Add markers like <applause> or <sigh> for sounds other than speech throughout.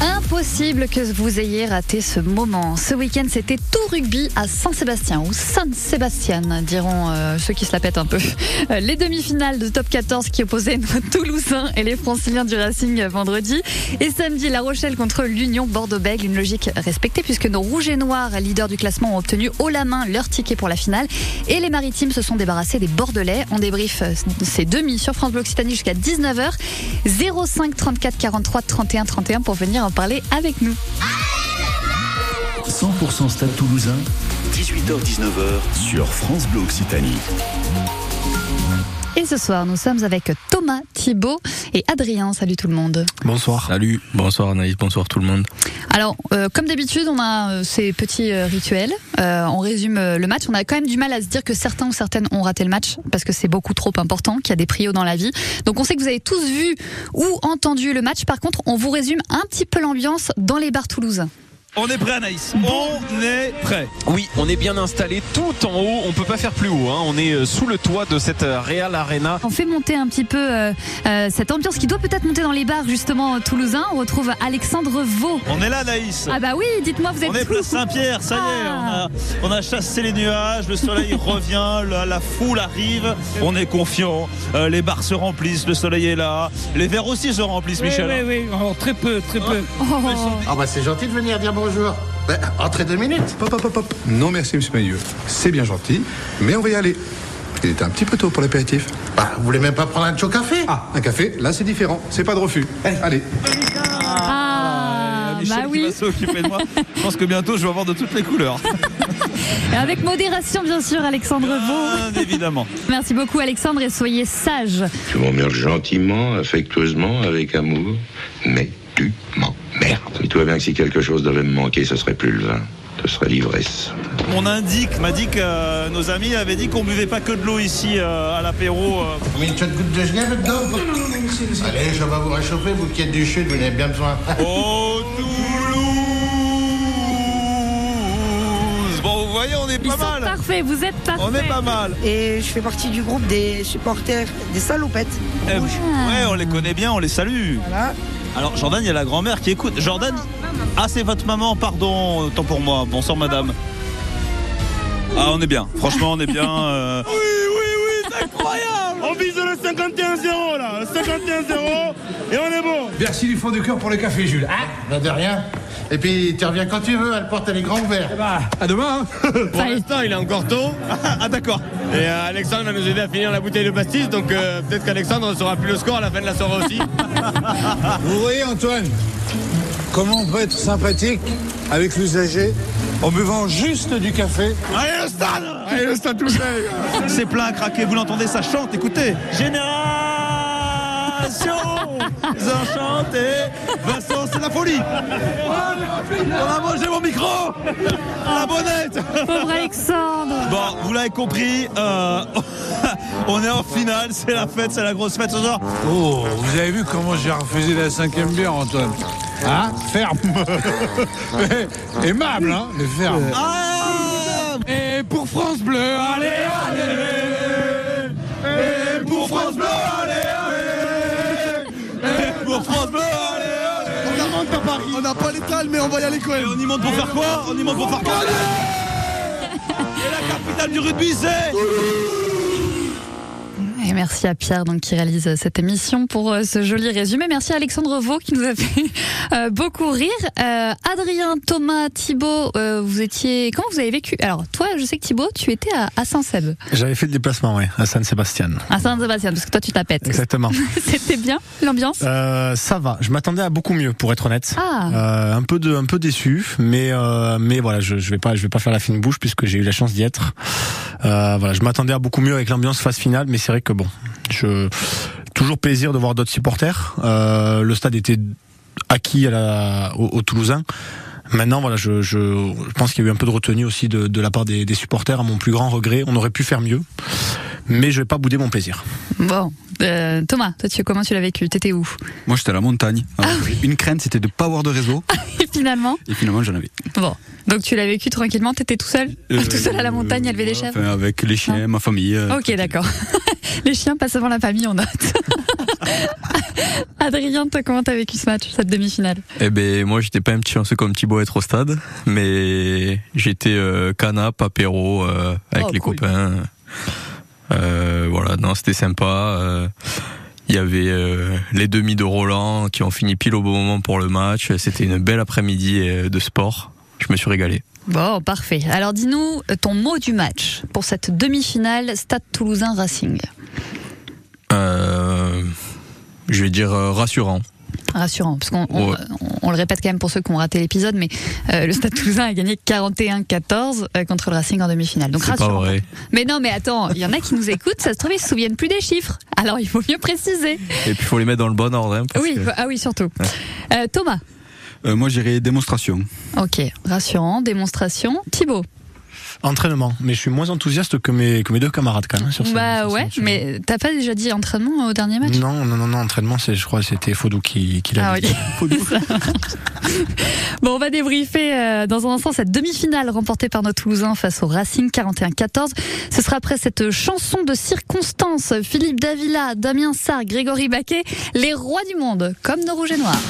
Impossible que vous ayez raté ce moment. Ce week-end, c'était tout rugby à Saint-Sébastien ou Saint-Sébastien, diront euh, ceux qui se la pètent un peu. <laughs> Euh, les demi-finales de top 14 qui opposaient nos <laughs> Toulousains et les Franciliens du Racing vendredi. Et samedi, La Rochelle contre l'Union Bordeaux-Bègles. Une logique respectée puisque nos Rouges et Noirs, leaders du classement, ont obtenu haut la main leur ticket pour la finale. Et les Maritimes se sont débarrassés des Bordelais. On débrief euh, ces demi sur France Bleu Occitanie jusqu'à 19h. 05 34 43 31 31 pour venir parler avec nous. 100% Stade Toulousain, 18h-19h sur France Bleu Occitanie. Et ce soir, nous sommes avec Thomas, Thibault et Adrien. Salut tout le monde. Bonsoir. Salut, bonsoir Anaïs, bonsoir tout le monde. Alors, euh, comme d'habitude, on a euh, ces petits euh, rituels. Euh, on résume euh, le match. On a quand même du mal à se dire que certains ou certaines ont raté le match parce que c'est beaucoup trop important, qu'il y a des prios dans la vie. Donc, on sait que vous avez tous vu ou entendu le match. Par contre, on vous résume un petit peu l'ambiance dans les bars toulousains. On est prêt Anaïs, on est prêt. Oui, on est bien installé tout en haut, on peut pas faire plus haut, hein. on est euh, sous le toit de cette euh, Real Arena. On fait monter un petit peu euh, euh, cette ambiance qui doit peut-être monter dans les bars justement toulousains. On retrouve Alexandre Vaux. On est là Anaïs. Ah bah oui, dites-moi, vous êtes On est où place Saint-Pierre, ça y est, Ah. on a, on a chassé les nuages, le soleil <laughs> revient, la, la foule arrive, on est confiant, euh, les bars se remplissent, le soleil est là, les verres aussi se remplissent Michel. Oui, oui, oui. Oh, très peu, très peu. Oh. Ah bah c'est gentil de venir dire bonjour. Ben, entrez deux minutes. Hop, hop, hop, hop. Non, merci, monsieur Maillot. C'est bien gentil, mais on va y aller. Il est un petit peu tôt pour l'apéritif. Bah, vous voulez même pas prendre un chaud café? Ah, un café, là c'est différent. C'est pas de refus. Allez. Ah, Michel bah qui oui. va s'occuper de moi. Je pense que bientôt je vais avoir de toutes les couleurs. <laughs> Et Avec modération, bien sûr, Alexandre Vaux. Bien évidemment. <laughs> Merci beaucoup, Alexandre, et soyez sage. Tu m'emmerdes gentiment, affectueusement, avec amour, mais tu m'emmerdes. Et toi bien que si quelque chose devait me manquer, ce serait plus le vin, ce serait l'ivresse. Mon indique m'a dit que euh, nos amis avaient dit qu'on buvait pas que de l'eau ici euh, à l'apéro. euh. Petite goutte de Genève dedans Non, non, non, monsieur, Allez, je vais vous réchauffer, vous qui êtes du chute, vous en avez bien besoin. Oh <laughs> Toulouse Bon, vous voyez, on est Ils pas sont mal. parfaits, vous êtes parfaits. On est pas mal. Et je fais partie du groupe des supporters des salopettes. Eh, ouais, on les connaît bien, on les salue. Voilà. Alors, Jordan, il y a la grand-mère qui écoute. Jordan Ah, c'est votre maman, pardon, autant pour moi. Bonsoir, madame. Ah, on est bien. Franchement, on est bien. <laughs> euh. Oui, oui, oui, c'est incroyable On vise le 51-0 là, le 51-0 et on est bon. Merci du fond du cœur pour le café, Jules. Ben, de rien. Et puis, tu reviens quand tu veux, elle porte les grands ouverts. À demain. hein. <laughs> Pour l'instant, il est encore tôt. Ah, d'accord. Et euh, Alexandre va nous aider à finir la bouteille de pastis, donc euh, peut-être qu'Alexandre ne saura plus le score à la fin de la soirée aussi. <laughs> Vous voyez Antoine, comment on peut être sympathique avec l'usager en buvant juste du café? Allez, le stade Allez, le stade tout C'est plein à craquer, vous l'entendez, ça chante, écoutez. Génération Enchanté Vincent, c'est la folie. On a mangé mon micro. La bonnette. Pauvre Alexandre. Bon, vous l'avez compris, euh, <laughs> on est en finale, c'est la fête, c'est la grosse fête ce soir. Oh, vous avez vu comment j'ai refusé la cinquième bière, Antoine Hein Ferme. <laughs> Mais Aimable, hein Le ferme. Ah Et pour France Bleu, allez, allez. Et pour France Bleu, allez, Mais on va y aller quand même. on y monte pour faire quoi? On y monte pour faire quoi? Et la capitale du rugby, c'est? Et merci à Pierre donc, qui réalise cette émission pour euh, ce joli résumé. Merci à Alexandre Vaux qui nous a <laughs> fait euh, beaucoup rire. Euh, Adrien, Thomas, Thibault, euh, vous étiez. Comment vous avez vécu? Alors, toi, je sais que Thibault, tu étais à, à Saint-Seb, J'avais fait le déplacement, ouais, à San-Sébastien. à Saint-Sébastien, parce que toi, tu la pètes. Exactement. <laughs> C'était bien, l'ambiance? Euh, ça va. Je m'attendais à beaucoup mieux, pour être honnête. Ah. Euh, un peu de, un peu déçu, mais euh, mais voilà, je, je vais pas, je vais pas faire la fine bouche puisque j'ai eu la chance d'y être. Euh, voilà, je m'attendais à beaucoup mieux avec l'ambiance phase finale, mais c'est vrai que bon, je toujours plaisir de voir d'autres supporters. Euh, le stade était acquis à la, aux, aux Toulousains. Maintenant, voilà, je, je, je pense qu'il y a eu un peu de retenue aussi de, de la part des, des supporters, à mon plus grand regret. On aurait pu faire mieux, mais je vais pas bouder mon plaisir. Bon, euh, Thomas, toi, tu, comment tu l'as vécu? T'étais où? Moi j'étais à la montagne. Alors, Une crainte c'était de pas avoir de réseau <laughs> Et finalement? Et finalement j'en avais. Bon, donc tu l'as vécu tranquillement, t'étais tout seul Euh, <laughs> Tout seul à la montagne à élever des chèvres enfin, Avec les chiens, ma famille. euh, Ok, d'accord. <laughs> Les chiens passent avant la famille, on note. <laughs> Adrien, toi, comment t'as vécu ce match, cette demi-finale? Eh ben, moi, j'étais pas un petit chanceux comme Thibaut être au stade, mais j'étais euh, canap, apéro euh, avec Oh, les cool. copains. Euh, voilà, non, c'était sympa. Euh, Il y avait euh, les demi de Roland qui ont fini pile au bon moment pour le match. C'était une belle après-midi de sport. Je me suis régalé. Bon, parfait. Alors dis-nous ton mot du match pour cette demi-finale Stade Toulousain Racing. Euh, je vais dire euh, rassurant. Rassurant, parce qu'on on- Ouais. on- on le répète quand même pour ceux qui ont raté l'épisode, mais euh, le Stade Toulousain a gagné 41-14 euh, contre le Racing en demi-finale. Donc C'est pas rassurant. vrai. Mais non, mais attends, il y en a qui nous écoutent, ça se trouve ils se souviennent plus des chiffres. Alors il faut mieux préciser. Et puis, il faut les mettre dans le bon ordre. hein, Oui, que- ah oui surtout. Thomas. Moi, j'irai démonstration. Ok, rassurant, démonstration. Thibaut. Entraînement, mais je suis moins enthousiaste que mes, que mes deux camarades quand même. Sur ce- Bah ouais, mais t'as pas déjà dit entraînement au dernier match? Non, non, non, non, entraînement, c'est, je crois, que c'était Fodou qui, qui l'a Ah, dit. ok. <laughs> <laughs> bon, on va débriefer euh, dans un instant cette demi-finale remportée par nos Toulousains face au Racing 41-14. Ce sera après cette chanson de circonstance. Philippe Davila, Damien Sarr, Grégory Baquet, les rois du monde, comme nos rouges et noirs.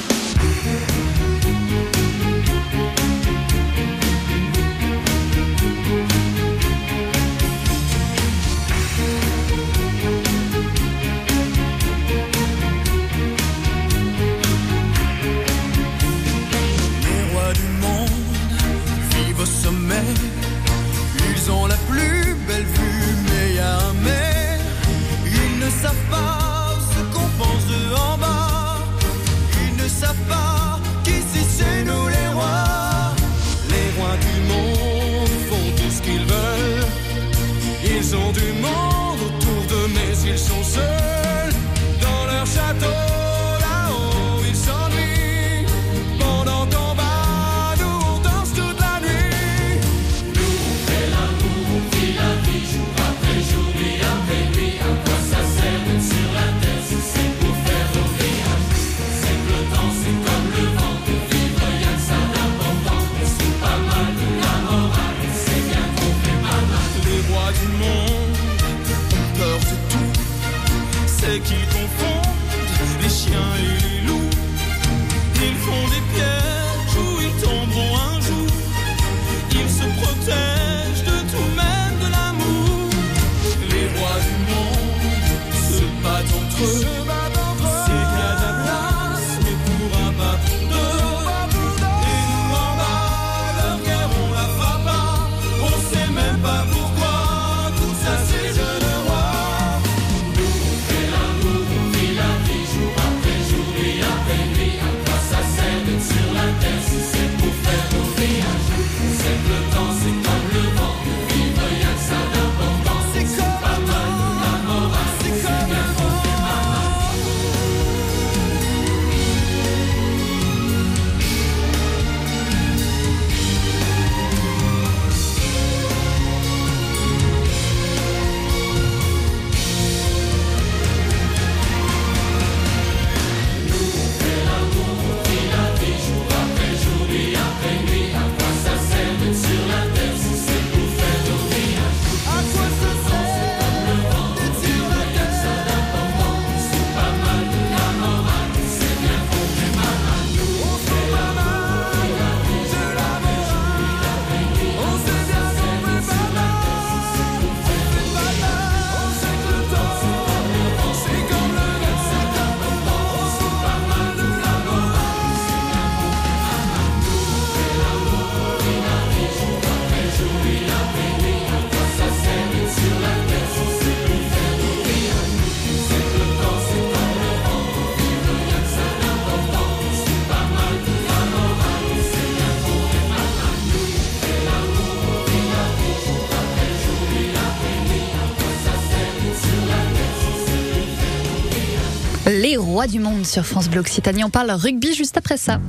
Rois du monde sur France Bleu Occitanie. On parle rugby juste après ça.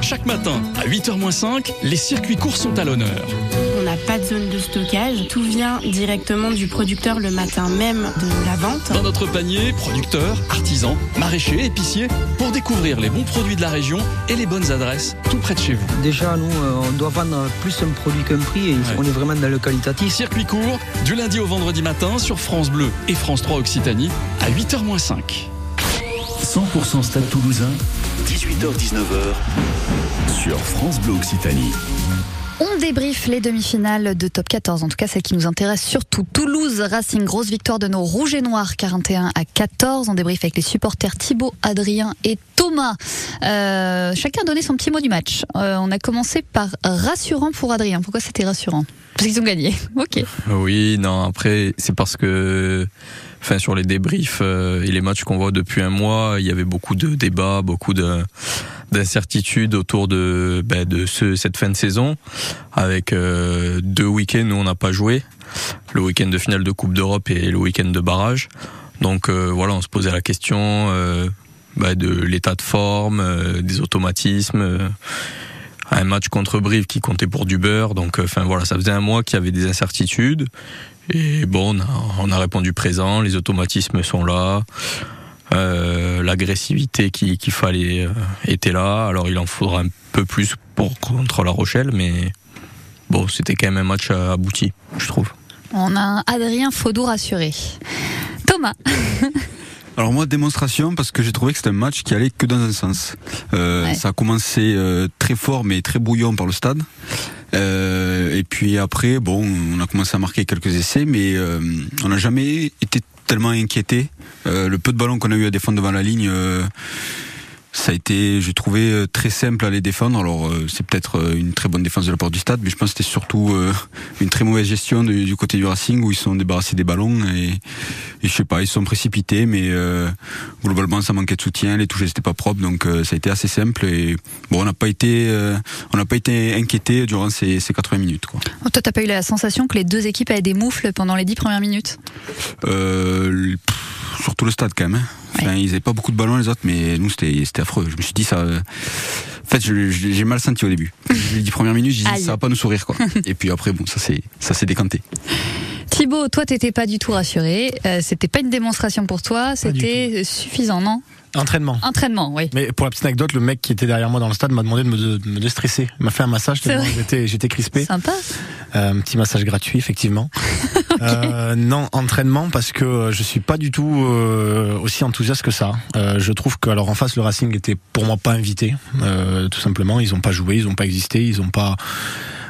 Chaque matin, à 8h05, les circuits courts sont à l'honneur. On n'a pas pas de zone de stockage. Tout vient directement du producteur le matin même de la vente. Dans notre panier, producteurs, artisans, maraîchers, épiciers, pour découvrir les bons produits de la région et les bonnes adresses tout près de chez vous. Déjà, nous, euh, on doit vendre plus un produit qu'un prix et on est vraiment dans le qualitatif. Circuit court, du lundi au vendredi matin sur France Bleu et France 3 Occitanie à 8h-5. 100% Stade Toulousain, 18h-19h sur France Bleu Occitanie. On débriefe les demi-finales de top 14, en tout cas celle qui nous intéresse surtout. Toulouse Racing, grosse victoire de nos rouges et noirs, 41 à 14. On débriefe avec les supporters Thibaut, Adrien et Thomas. Euh, chacun a donné son petit mot du match. Euh, on a commencé par rassurant pour Adrien. Pourquoi c'était rassurant? Parce qu'ils ont gagné. <laughs> Ok. Oui, non, après, c'est parce que enfin sur les débriefs euh, et les matchs qu'on voit depuis un mois, il y avait beaucoup de débats, beaucoup de d'incertitudes autour de ben, de ce, cette fin de saison, avec euh, deux week-ends où on n'a pas joué, le week-end de finale de Coupe d'Europe et le week-end de barrage. Donc euh, voilà, on se posait la question ben, de l'état de forme, des automatismes. un match contre Brive qui comptait pour du beurre, donc voilà, ça faisait un mois qu'il y avait des incertitudes. Et bon, on a, on a répondu présent, les automatismes sont là. Euh, l'agressivité qu'il fallait euh, était là. Alors il en faudra un peu plus pour contre La Rochelle, mais bon, c'était quand même un match abouti, je trouve. On a Adrien Faudou rassuré. Thomas. <laughs> Alors moi démonstration parce que j'ai trouvé que c'était un match qui allait que dans un sens. Euh, ouais. Ça a commencé euh, très fort mais très bouillon par le stade. Euh, et puis après, bon, on a commencé à marquer quelques essais, mais euh, on n'a jamais été tellement inquiété. Euh, le peu de ballons qu'on a eu à défendre devant la ligne, ça a été, j'ai trouvé très simple à les défendre. Alors c'est peut-être une très bonne défense de la part du stade, mais je pense que c'était surtout une très mauvaise gestion du, du, côté du Racing où ils sont débarrassés des ballons et, et je sais pas, ils sont précipités, mais globalement ça manquait de soutien, les touches n'étaient pas propres, donc ça a été assez simple et bon, on n'a pas été, on n'a pas été inquiété durant ces, ces 80 minutes. Quoi. Oh, toi, t'as pas eu la sensation que les deux équipes avaient des moufles pendant les 10 premières minutes? Euh, Surtout le stade quand même. Hein. Enfin, ouais. Ils n'avaient pas beaucoup de ballons les autres, mais nous c'était affreux. Je me suis dit ça. Euh... En fait, j'ai mal senti au début. les 10 premières minutes, j'ai dit ça va pas nous sourire quoi. <laughs> Et puis après, bon, ça c'est ça s'est décanté. Thibaut, toi, t'étais pas du tout rassuré. Euh, c'était pas une démonstration pour toi. C'était suffisant, non? Entraînement. Entraînement, oui. Mais pour la petite anecdote, le mec qui était derrière moi dans le stade m'a demandé de me, de, de me déstresser. Il m'a fait un massage j'étais, crispé. Sympa. Euh, un petit massage gratuit, effectivement. <laughs> okay. euh, non, entraînement parce que je suis pas du tout euh, aussi enthousiaste que ça. Euh, je trouve que alors en face le Racing était pour moi pas invité, euh, tout simplement. Ils ont pas joué, ils ont pas existé, ils ont pas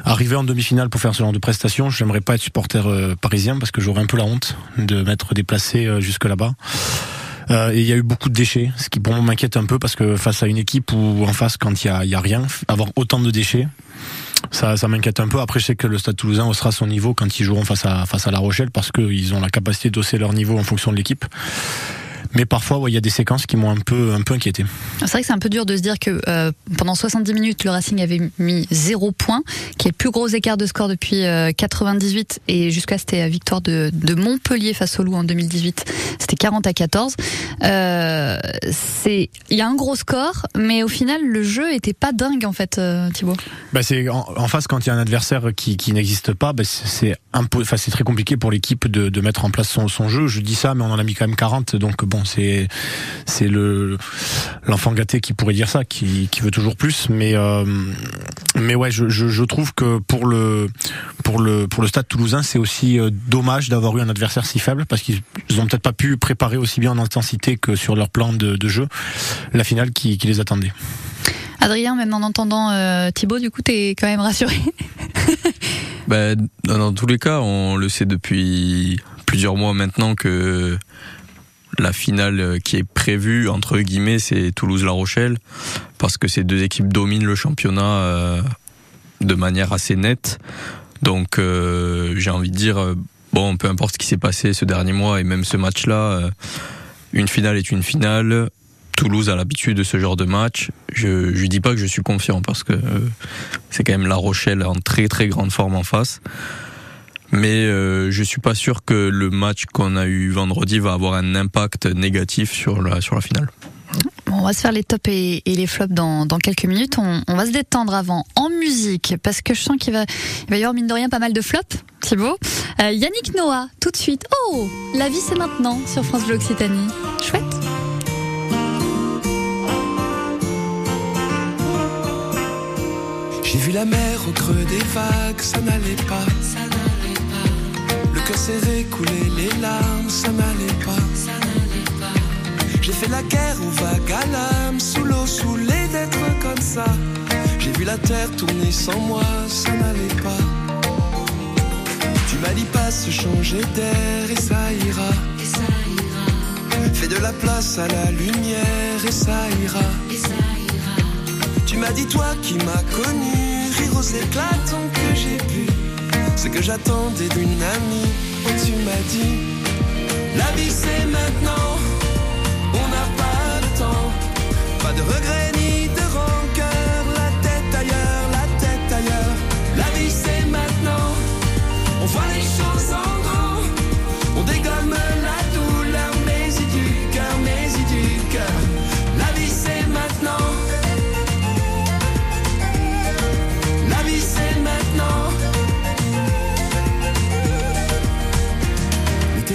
arrivé en demi-finale pour faire ce genre de prestations. J'aimerais pas être supporter euh, parisien parce que j'aurais un peu la honte de m'être déplacé euh, jusque là-bas. Euh, et il y a eu beaucoup de déchets, ce qui pour moi m'inquiète un peu parce que face à une équipe où en face, quand il y a, y a rien, avoir autant de déchets, ça, ça m'inquiète un peu. Après, je sais que le Stade Toulousain haussera son niveau quand ils joueront face à face à La Rochelle parce qu'ils ont la capacité d'hausser leur niveau en fonction de l'équipe. Mais parfois, il ouais, y a des séquences qui m'ont un peu, un peu inquiété. C'est vrai que c'est un peu dur de se dire que euh, pendant 70 minutes, le Racing avait mis 0 points, qui est le plus gros écart de score depuis euh, 98 et jusqu'à c'était la victoire de, de, Montpellier face au Loup en 2018. C'était 40 à 14. Euh, c'est, il y a un gros score, mais au final, le jeu était pas dingue en fait, euh, Thibaut. Bah c'est en, en, face quand il y a un adversaire qui, qui n'existe pas, bah c'est enfin c'est très compliqué pour l'équipe de, de mettre en place son, son jeu. Je dis ça, mais on en a mis quand même 40, donc bon c'est c'est le l'enfant gâté qui pourrait dire ça, qui, qui veut toujours plus. Mais euh, mais ouais, je, je, je, trouve que pour le pour le pour le Stade Toulousain, c'est aussi euh, dommage d'avoir eu un adversaire si faible parce qu'ils ont peut-être pas pu préparer aussi bien en intensité que sur leur plan de, de jeu la finale qui, qui les attendait. Adrien, même en entendant euh, Thibaut, du coup, t'es quand même rassuré? Ben, Dans tous les cas, on le sait depuis plusieurs mois maintenant que la finale qui est prévue entre guillemets c'est Toulouse-La Rochelle parce que ces deux équipes dominent le championnat euh, de manière assez nette. Donc euh, j'ai envie de dire bon peu importe ce qui s'est passé ce dernier mois et même ce match là euh, une finale est une finale. Toulouse a l'habitude de ce genre de match. Je je dis pas que je suis confiant parce que euh, c'est quand même La Rochelle en très très grande forme en face mais euh, je suis pas sûr que le match qu'on a eu vendredi va avoir un impact négatif sur la sur la finale. Bon, on va se faire les tops et, et les flops dans, dans quelques minutes. On, on, va se détendre avant en musique parce que je sens qu'il va, il va y avoir mine de rien pas mal de flops. Thibaut. Euh, Yannick Noah, tout de suite. Oh, la vie c'est maintenant sur France Bleu Occitanie. Chouette. J'ai vu la mer au creux des vagues, ça n'allait pas. Ça n'allait pas. Le cœur serré, couler les larmes, ça n'allait pas. Pas. J'ai fait la guerre aux vagues à l'âme, sous l'eau, saoulé d'être comme ça. J'ai vu la terre tourner sans moi, ça n'allait pas. Tu m'as dit pas se changer d'air et ça ira. Et ça ira. Fais de la place à la lumière et ça ira. Et ça ira. Tu m'as dit toi qui m'as connu, rire aux éclatants que j'ai pu. Ce que j'attendais d'une amie, oh tu m'as dit, la vie c'est maintenant, on n'a pas le temps, pas de regrets ni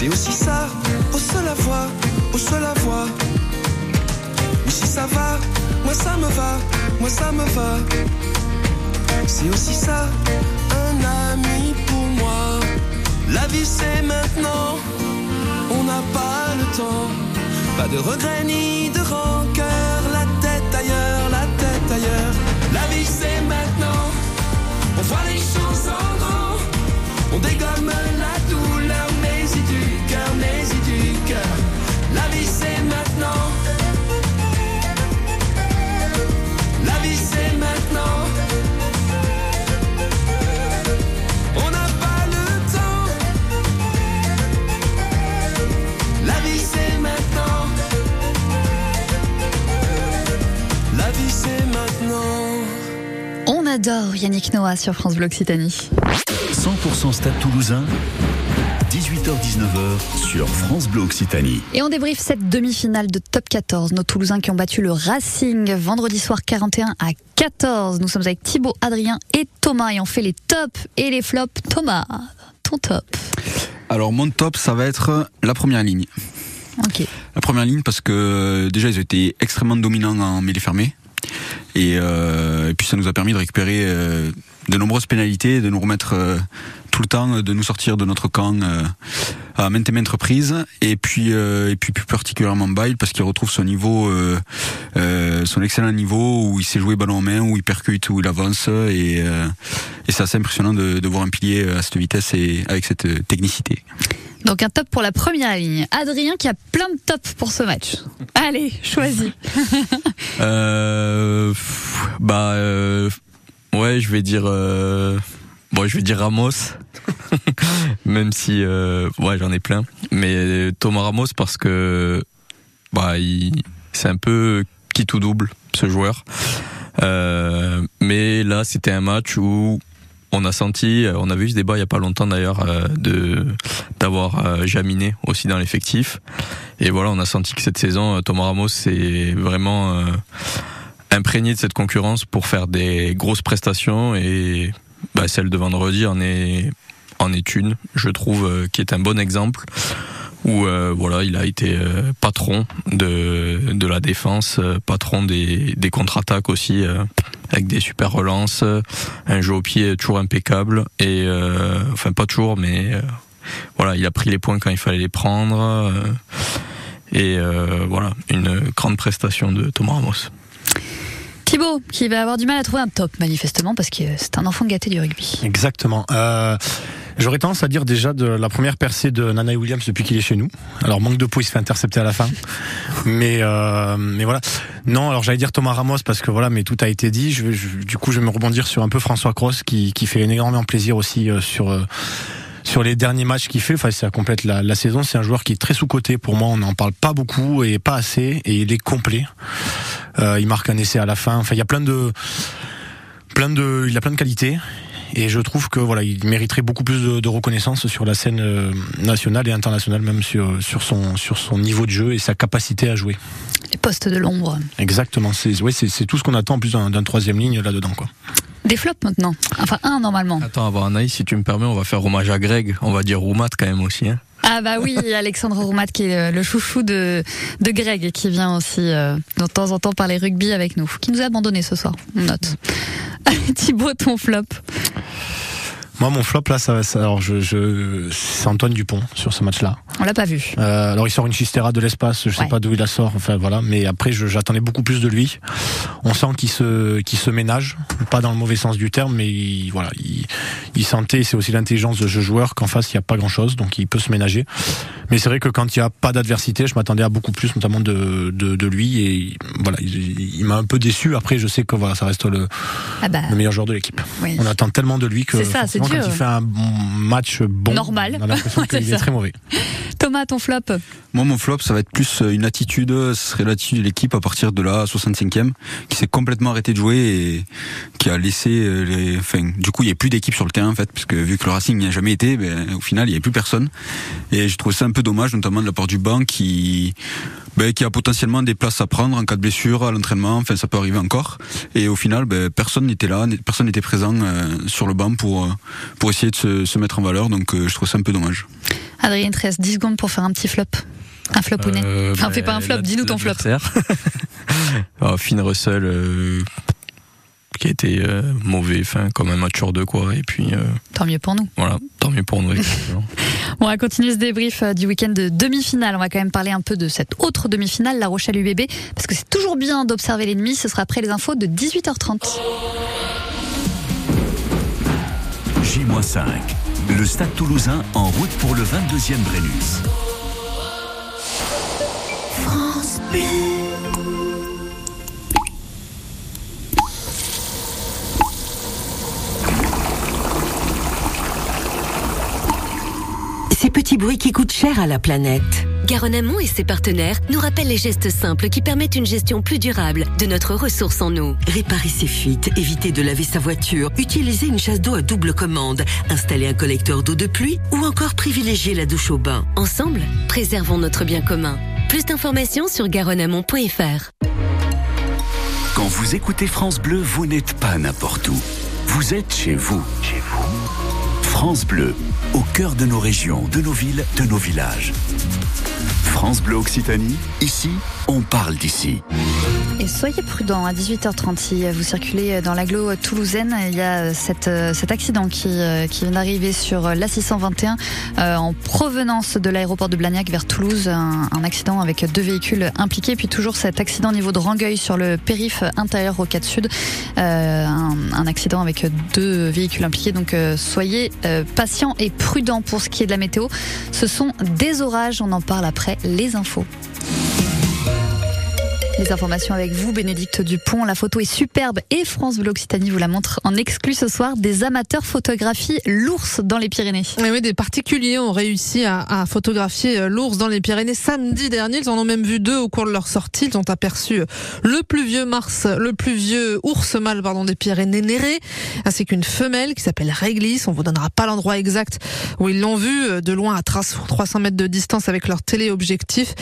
C'est aussi ça, au seul la voix, au seul la voix. Mais si ça va, moi ça me va, moi ça me va. C'est aussi ça, un ami pour moi. La vie c'est maintenant, on n'a pas le temps. Pas de regrets ni de rancœur, la tête ailleurs, la tête ailleurs. La vie c'est maintenant, on voit les choses en grand. Adore Yannick Noah sur France Bleu Occitanie. 100% Stade Toulousain, 18h-19h sur France Bleu Occitanie. Et on débriefe cette demi-finale de top 14. Nos Toulousains qui ont battu le Racing vendredi soir 41 à 14. Nous sommes avec Thibaut, Adrien et Thomas et on fait les tops et les flops. Thomas, ton top. Alors mon top, ça va être la première ligne. Ok. La première ligne parce que déjà ils ont été extrêmement dominants en mêlée fermée. Et, euh, et puis ça nous a permis de récupérer euh, de nombreuses pénalités, de nous remettre euh, tout le temps, de nous sortir de notre camp à maintes et maintes reprises. Et puis, et puis plus particulièrement Bail parce qu'il retrouve son niveau, son excellent niveau où il sait jouer ballon en main, où il percute, où il avance. Et, c'est assez impressionnant de, voir un pilier à cette vitesse et avec cette technicité. Donc un top pour la première ligne. Adrien qui a plein de tops pour ce match. Allez, choisis. <laughs> Euh, pff, bah euh, ouais, je vais dire euh, bon, je vais dire Ramos, <laughs> même si euh, ouais j'en ai plein, mais Thomas Ramos parce que bah il c'est un peu qui tout double ce joueur. Euh, mais là c'était un match où on a senti, on a vu ce débat il y a pas longtemps d'ailleurs euh, de d'avoir euh, Jaminé aussi dans l'effectif. Et voilà, on a senti que cette saison, euh, Thomas Ramos est vraiment euh, imprégné de cette concurrence pour faire des grosses prestations et bah, celle de vendredi en est en est une, je trouve, euh, qui est un bon exemple où euh, voilà, il a été euh, patron de, de la défense, euh, patron des, des contre-attaques aussi, avec des super relances, un jeu au pied toujours impeccable, et enfin pas toujours, mais voilà, il a pris les points quand il fallait les prendre, et voilà, une grande prestation de Thomas Ramos. Thibaut, qui va avoir du mal à trouver un top, manifestement, parce que c'est un enfant gâté du rugby. Exactement. Euh, J'aurais tendance à dire déjà de la première percée de Nana Williams depuis qu'il est chez nous. Alors manque de peau, il se fait intercepter à la fin. Mais euh, mais voilà. Non, alors j'allais dire Thomas Ramos parce que voilà, mais tout a été dit. Je, du coup, je vais me rebondir sur un peu François Cross qui, qui fait énormément plaisir aussi euh, sur euh, sur les derniers matchs qu'il fait, enfin ça complète la, la saison, c'est un joueur qui est très sous coté pour moi. On n'en parle pas beaucoup et pas assez, et il est complet. Euh, il marque un essai à la fin. Enfin, il y a plein de, plein de, il a plein de qualités et je trouve que voilà, il mériterait beaucoup plus de, de reconnaissance sur la scène euh, nationale et internationale, même sur sur son sur son niveau de jeu et sa capacité à jouer. Les postes de l'ombre. Exactement, c'est ouais, c'est tout ce qu'on attend en plus d'un troisième ligne là dedans quoi. Des flops maintenant, enfin un normalement. Attends, avant Anaïs, si tu me permets, on va faire hommage à Greg. On va dire Roumat quand même aussi. Hein. Ah bah oui, <laughs> Alexandre Roumat qui est le chouchou de, de Greg qui vient aussi euh, de temps en temps parler rugby avec nous, qui nous a abandonné ce soir, on note. <laughs> Thibaut, ton flop moi, mon flop là, ça, ça alors je, je c'est Antoine Dupont sur ce match-là. On l'a pas vu. Euh, alors il sort une chistera de l'espace, je sais pas d'où il la sort, enfin voilà. Mais après, j'attendais beaucoup plus de lui. On sent qu'il se, qu'il se ménage, pas dans le mauvais sens du terme, mais il, voilà, il, il sentait, c'est aussi l'intelligence de ce joueur qu'en face il y a pas grand-chose, donc il peut se ménager. Mais c'est vrai que quand il y a pas d'adversité, je m'attendais à beaucoup plus, notamment de, de, de lui, et voilà, il, m'a un peu déçu. Après, je sais que voilà, ça reste le, ah bah. le meilleur joueur de l'équipe. On attend tellement de lui que. Ça, quand il fait un match bon, normal, on a l'impression <laughs> qu'il est très mauvais. Thomas, ton flop Moi, mon flop, ça va être plus une attitude, ce serait l'attitude de l'équipe à partir de la 65e, qui s'est complètement arrêté de jouer et qui a laissé les. Enfin, du coup, il n'y a plus d'équipe sur le terrain, en fait, parce que vu que le Racing n'y a jamais été, ben, au final, il n'y a plus personne. Et je trouve ça un peu dommage, notamment de la part du banc qui ben, qui a potentiellement des places à prendre en cas de blessure à l'entraînement. Enfin, ça peut arriver encore. Et au final, ben, personne n'était là, personne n'était présent euh, sur le banc pour pour essayer de se, se mettre en valeur. Donc, euh, je trouve ça un peu dommage. Adrien, 13, 10 secondes pour faire un petit flop. Un flop ou euh, Enfin, fais pas un flop, dis-nous ton flop. oh, <laughs> Finn Russell, euh, qui a été euh, mauvais, fin, comme un match sur deux, quoi. Et puis. Euh, tant mieux pour nous. Voilà, tant mieux pour nous. <laughs> on va continuer ce débrief euh, du week-end de demi-finale. On va quand même parler un peu de cette autre demi-finale, La Rochelle UBB, parce que c'est toujours bien d'observer l'ennemi. Ce sera après les infos de 18h30. J-5. Le Stade toulousain en route pour le 22e Brennus. France ces petits bruits qui coûtent cher à la planète. Garonne Amont et ses partenaires nous rappellent les gestes simples qui permettent une gestion plus durable de notre ressource en eau. Réparer ses fuites, éviter de laver sa voiture, utiliser une chasse d'eau à double commande, installer un collecteur d'eau de pluie ou encore privilégier la douche au bain. Ensemble, préservons notre bien commun. Plus d'informations sur garonneamont.fr. Quand vous écoutez France Bleu, vous n'êtes pas n'importe où. Vous êtes chez vous. Chez vous. France Bleu, au cœur de nos régions, de nos villes, de nos villages. France Bleu Occitanie, ici, on parle d'ici. Et soyez prudents à 18h30 si vous circulez dans l'agglo toulousaine. Il y a cette, cet accident qui, qui vient d'arriver sur l'A621 euh, en provenance de l'aéroport de Blagnac vers Toulouse. Un, accident avec deux véhicules impliqués. Puis toujours cet accident au niveau de Rangueil sur le périph intérieur au 4 Sud. Euh, un, accident avec deux véhicules impliqués. Donc euh, soyez euh, patients et prudents pour ce qui est de la météo. Ce sont des orages. On en parle après les infos. Les informations avec vous, Bénédicte Dupont. La photo est superbe et France Bleu Occitanie vous la montre en exclu ce soir. Des amateurs photographient l'ours dans les Pyrénées. Et oui, des particuliers ont réussi à, à photographier l'ours dans les Pyrénées samedi dernier. Ils en ont même vu deux au cours de leur sortie. Ils ont aperçu le plus vieux mars, le plus vieux ours mâle, pardon, des Pyrénées néré, ainsi qu'une femelle qui s'appelle Réglisse. On vous donnera pas l'endroit exact où ils l'ont vu de loin à 300 mètres de distance avec leur téléobjectif.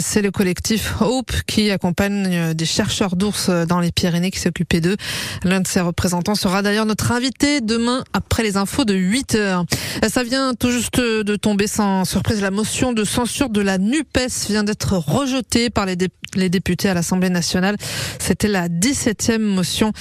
C'est le collectif Hope qui accompagne compagnie des chercheurs d'ours dans les Pyrénées qui s'occupaient d'eux. L'un de ses représentants sera d'ailleurs notre invité demain après les infos de 8 heures. Ça vient tout juste de tomber sans surprise. La motion de censure de la NUPES vient d'être rejetée par les, les députés à l'Assemblée nationale. C'était la 17e motion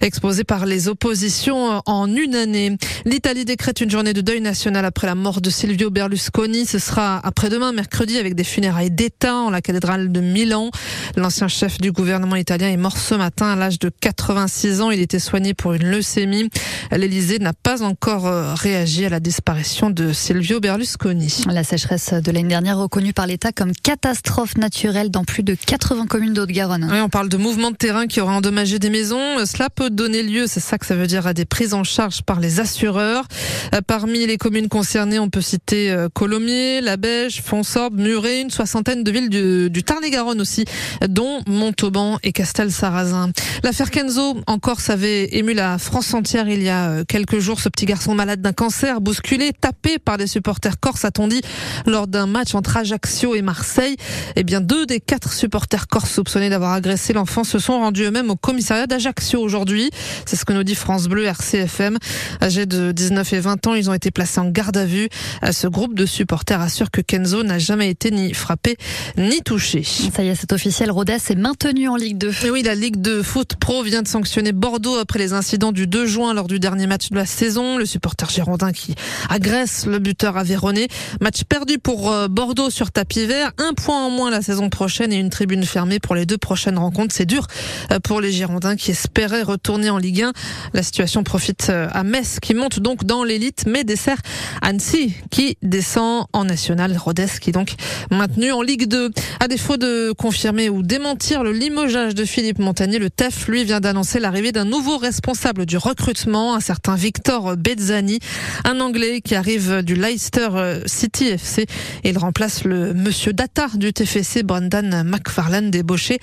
exposée par les oppositions en une année. L'Italie décrète une journée de deuil national après la mort de Silvio Berlusconi. Ce sera après-demain, mercredi, avec des funérailles d'État en la cathédrale de Milan. L'ancien chef du gouvernement italien est mort ce matin à l'âge de 86 ans. Il était soigné pour une leucémie. L'Élysée n'a pas encore euh, réagi à la disparition de Silvio Berlusconi. La sécheresse de l'année dernière reconnue par l'État comme catastrophe naturelle dans plus de 80 communes d'Haute-Garonne. Oui, on parle de mouvements de terrain qui auraient endommagé des maisons. Cela peut donner lieu, c'est ça que ça veut dire, à des prises en charge par les assureurs. Euh, parmi les communes concernées, on peut citer euh, Colomiers, La Bèche, Fonsorbe, Muret, une soixantaine de villes du, du Tarn-et-Garonne aussi, dont Montauban et Castel-Sarrazin. L'affaire Kenzo, en Corse, avait ému la France entière il y a euh, quelques jours. Ce petit garçon malade d'un cancer, bousculé, tapé par des supporters corses, a-t-on dit, lors d'un match entre Ajaccio et Marseille. Eh bien, deux des quatre supporters corses soupçonnés d'avoir agressé l'enfant se sont rendus eux-mêmes au commissariat d'Ajaccio aujourd'hui. C'est ce que nous dit France Bleu RCFM. Âgés de 19 et 20 ans, ils ont été placés en garde à vue. Ce groupe de supporters assure que Kenzo n'a jamais été ni frappé ni touché. Ça y est, c'est officiel. Rodez est maintenu en Ligue 2. Et oui, la Ligue de foot pro vient de sanctionner Bordeaux après les incidents du 2 juin lors du dernier match de la saison. Le supporter girondin qui agresse le buteur avéronné. Match perdu pour euh, Bordeaux sur tapis vert. Un point en moins la saison prochaine et une tribune fermée pour les deux prochaines rencontres. C'est dur euh, pour les Girondins qui espéraient retourner en Ligue 1. La situation profite euh, à Metz qui monte donc dans l'élite mais dessert Annecy qui descend en national. Rodez qui est donc maintenu en Ligue 2. À défaut de confirmer ou démentir le limogeage de Philippe Montagnier, le TEF lui vient d'annoncer l'arrivée d'un nouveau responsable du recrutement, un certain Victor Bezzani, un Anglais qui arrive du Leicester City FC. Il remplace le monsieur Data du TFC Brendan McFarlane débauché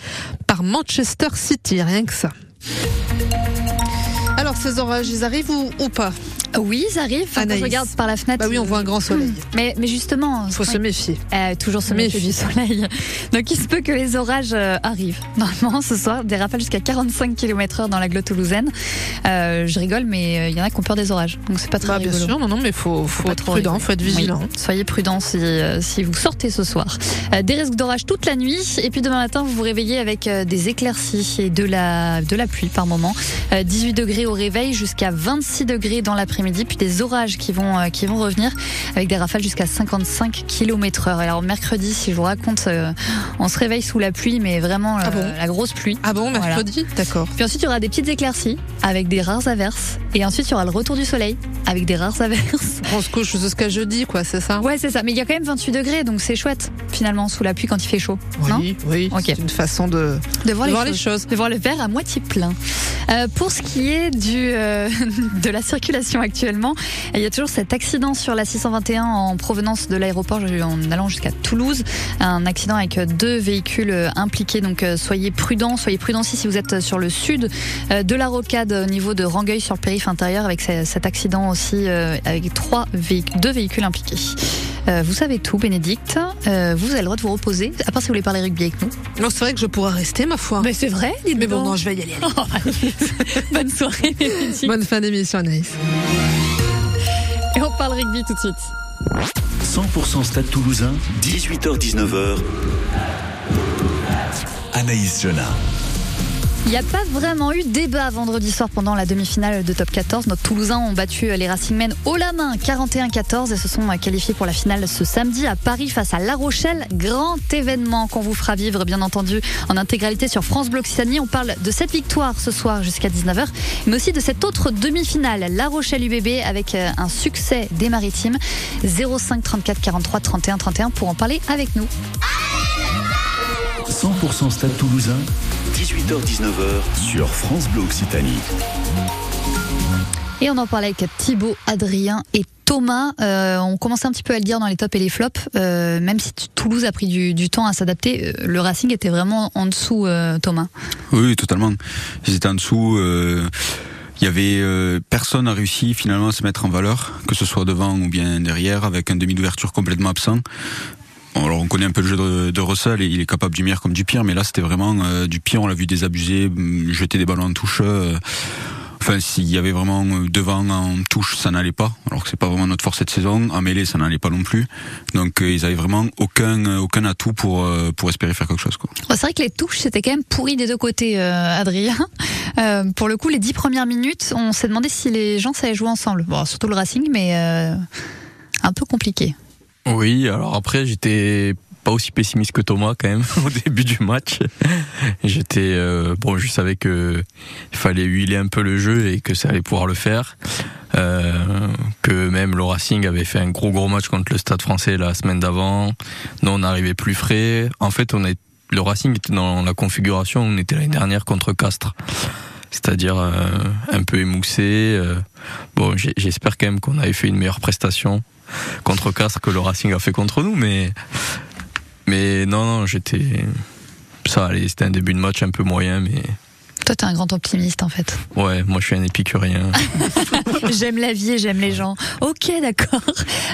par Manchester City, rien que ça. Alors ces orages, ils arrivent ou pas? Oui, ils arrivent. Enfin, quand je regarde par la fenêtre. Bah oui, on voit un grand soleil. Mais, mais justement. Il faut se méfier. Euh, toujours se méfier du soleil. Donc il se peut que les orages euh, arrivent. <laughs> Normalement, ce soir, des rafales jusqu'à 45 km heure dans la glotte toulousaine. Euh, je rigole, mais il y en a qui ont peur des orages. Donc c'est pas très bah, rigolo. Bien sûr, non, non, mais faut, faut, faut être prudent, faut être vigilant. Oui. Soyez prudent si, si vous sortez ce soir. des risques d'orage toute la nuit. Et puis demain matin, vous vous réveillez avec des éclaircies et de la, de la pluie par moment. 18 degrés au réveil jusqu'à 26 degrés dans l'après-midi. Puis des orages qui vont, euh, qui vont revenir avec des rafales jusqu'à 55 km heure. Alors mercredi, si je vous raconte, euh, on se réveille sous la pluie, mais vraiment ah bon la grosse pluie. Ah bon, mercredi? Voilà. D'accord. Puis ensuite, il y aura des petites éclaircies avec des rares averses. Et ensuite, il y aura le retour du soleil avec des rares averses. <laughs> On se couche jusqu'à jeudi, quoi, c'est ça? Ouais, c'est ça. Mais il y a quand même 28 degrés, donc c'est chouette, finalement, sous la pluie quand il fait chaud. Oui, non? oui. Okay. C'est une façon de, de voir, de les, voir choses. les, choses. De voir le verre à moitié plein. Euh, pour ce qui est du, euh, <laughs> de la circulation actuellement, il y a toujours cet accident sur la 621 en provenance de l'aéroport en allant jusqu'à Toulouse. Un accident avec deux véhicules impliqués. Donc soyez prudents. Soyez prudents si vous êtes sur le sud de la rocade au niveau de Rangueil sur le périph' intérieur avec cet accident aussi avec deux véhicules impliqués. Euh, vous savez tout, Bénédicte. Euh, vous avez le droit de vous reposer, à part si vous voulez parler rugby avec nous. Non, c'est vrai que je pourrais rester, ma foi. Mais c'est vrai, Mais bon, non, je vais y aller. allez. <laughs> <laughs> Bonne soirée, Bénédicte. Bonne fin d'émission, Anaïs. Et on parle rugby tout de suite. 100% Stade Toulousain, 18h-19h. Anaïs Jona. Il n'y a pas vraiment eu débat vendredi soir pendant la demi-finale de top 14. Nos Toulousains ont battu les Racingmen haut la main 41-14 et se sont qualifiés pour la finale ce samedi à Paris face à La Rochelle. Grand événement qu'on vous fera vivre bien entendu en intégralité sur France Bleu Occitanie. On parle de cette victoire ce soir jusqu'à 19h, mais aussi de cette autre demi-finale, La Rochelle UBB avec un succès des Maritimes. 05 34 43 31 31 pour en parler avec nous. 100% Stade Toulousain, 18h-19h sur France Bleu Occitanie. Et on en parlait avec Thibaut, Adrien et Thomas. Euh, on commençait un petit peu à le dire dans les tops et les flops. Euh, même si Toulouse a pris du, du temps à s'adapter, le Racing était vraiment en dessous, euh, Thomas. Oui, totalement. Ils étaient en dessous. Il y avait personne a réussi finalement à se mettre en valeur, que ce soit devant ou bien derrière, avec un demi d'ouverture complètement absent alors on connaît un peu le jeu de, de, Russell et il est capable du meilleur comme du pire, mais là c'était vraiment euh, du pire. On l'a vu désabusé, mm, jeter des ballons en touche. Euh, Enfin, s'il y avait vraiment euh, devant en touche, ça n'allait pas. Alors que c'est pas vraiment notre force cette saison. En mêlée, ça n'allait pas non plus. Donc, ils avaient vraiment aucun aucun atout pour pour espérer faire quelque chose. Quoi. c'est vrai que les touches c'était quand même pourri des deux côtés, Adrien. <laughs> pour le coup, les dix premières minutes, on s'est demandé si les gens savaient jouer ensemble. Bon, surtout le Racing, mais un peu compliqué. Oui, alors après j'étais pas aussi pessimiste que Thomas quand même <laughs> au début du match. J'étais euh, bon, je savais que il fallait huiler un peu le jeu et que ça allait pouvoir le faire. Euh, que même le Racing avait fait un gros gros match contre le Stade Français la semaine d'avant. Nous on n'arrivait plus frais. En fait, on est le Racing était dans la configuration où on était l'année dernière contre Castres. C'est-à-dire euh, un peu émoussé. Euh. bon, j'espère quand même qu'on avait fait une meilleure prestation contre Castres que le Racing a fait contre nous, mais mais non, non, j'étais. Ça c'était un début de match un peu moyen, mais toi, t'es un grand optimiste en fait. Ouais, moi je suis un épicurien. <laughs> j'aime la vie et j'aime les gens. Ok, d'accord.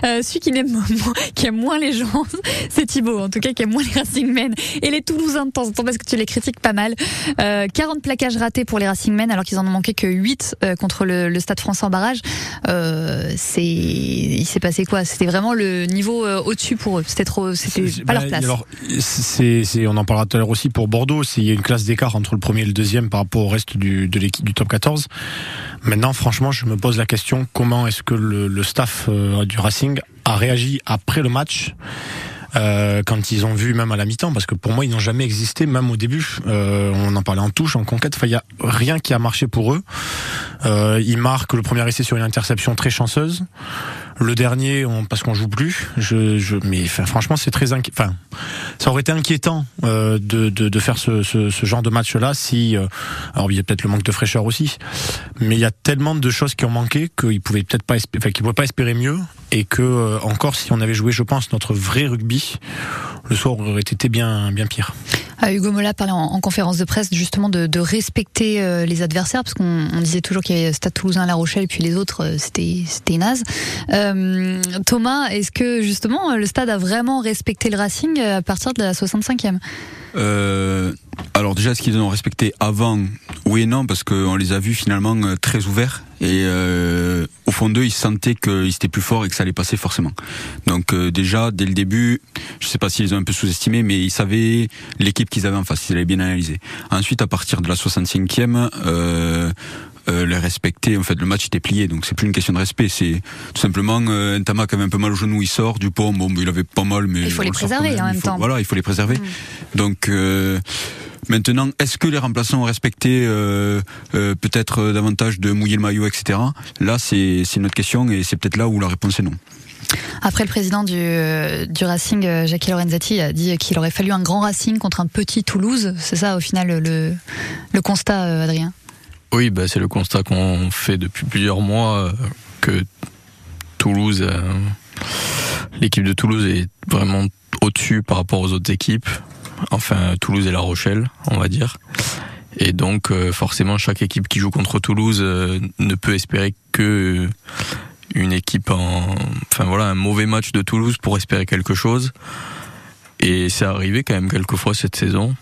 Euh, celui qui aime, <laughs> qui aime moins les gens, <laughs> c'est Thibaut, en tout cas, qui aime moins les Racing Men et les Toulousains de temps en temps parce que tu les critiques pas mal. Euh, 40 plaquages ratés pour les Racing Men alors qu'ils en ont manqué que 8 euh, contre le, le, Stade français en barrage. Euh, c'est, il s'est passé quoi? C'était vraiment le niveau euh, au-dessus pour eux. C'était trop, c'était pas leur place. Alors, c'est, on en parlera tout à l'heure aussi pour Bordeaux. Il y a une classe d'écart entre le premier et le deuxième par rapport au reste de l'équipe du top 14. Maintenant, franchement, je me pose la question comment est-ce que le, staff euh, du Racing a réagi après le match euh, quand ils ont vu même à la mi-temps, parce que pour moi ils n'ont jamais existé, même au début. Euh, on en parlait en touche, en conquête. Enfin, il y a rien qui a marché pour eux. Ils marquent le premier essai sur une interception très chanceuse. Le dernier, on, parce qu'on joue plus. Je, je, mais franchement, c'est très. Enfin, ça aurait été inquiétant euh, de, de, de, faire ce, ce, ce, genre de match-là. Si, euh, alors il y a peut-être le manque de fraîcheur aussi, mais il y a tellement de choses qui ont manqué qu'ils pouvaient peut-être pas, enfin, qu'ils pouvaient pas espérer mieux, et que euh, encore si on avait joué, je pense, notre vrai rugby, le soir aurait été bien, bien pire. Ah, Hugo Mola parlait en, en, conférence de presse justement de, de respecter euh, les adversaires parce qu'on disait toujours qu'il y avait Stade Toulousain, La Rochelle puis les autres euh, c'était c'était naze. Euh, Thomas, est-ce que justement le Stade a vraiment respecté le Racing à partir de la 65e euh, alors déjà, ce qu'ils ont respecté avant, oui et non, parce qu'on les a vus finalement euh, très ouverts et euh, au fond d'eux, ils sentaient qu'ils étaient plus forts et que ça allait passer forcément. Donc euh, déjà, dès le début, je sais pas s'ils ont un peu sous-estimé, mais ils savaient l'équipe qu'ils avaient en face, ils avaient bien analysé. Ensuite, à partir de la 65e, euh, euh, les respecter. En fait, le match était plié, donc c'est plus une question de respect. C'est tout simplement euh, Ntama qui avait un peu mal au genou, il sort. Dupont, bon, il avait pas mal, mais il faut les préserver en même temps. Voilà, il faut les préserver. Mm. Donc euh, Maintenant, est-ce que les remplaçants ont respecté euh, euh, peut-être davantage de mouiller le maillot, etc. Là, c'est une autre question et c'est peut-être là où la réponse est non. Après, le président du, du Racing, Jackie Lorenzati, a dit qu'il aurait fallu un grand Racing contre un petit Toulouse. C'est ça, au final, le, le constat, Adrien? Oui, bah, c'est le constat qu'on fait depuis plusieurs mois euh, que Toulouse, euh, l'équipe de Toulouse est vraiment au-dessus par rapport aux autres équipes. Enfin, Toulouse et La Rochelle, on va dire. Et donc, euh, forcément, chaque équipe qui joue contre Toulouse ne peut espérer que une équipe en, enfin voilà, un mauvais match de Toulouse pour espérer quelque chose. Et c'est arrivé quand même quelques fois cette saison.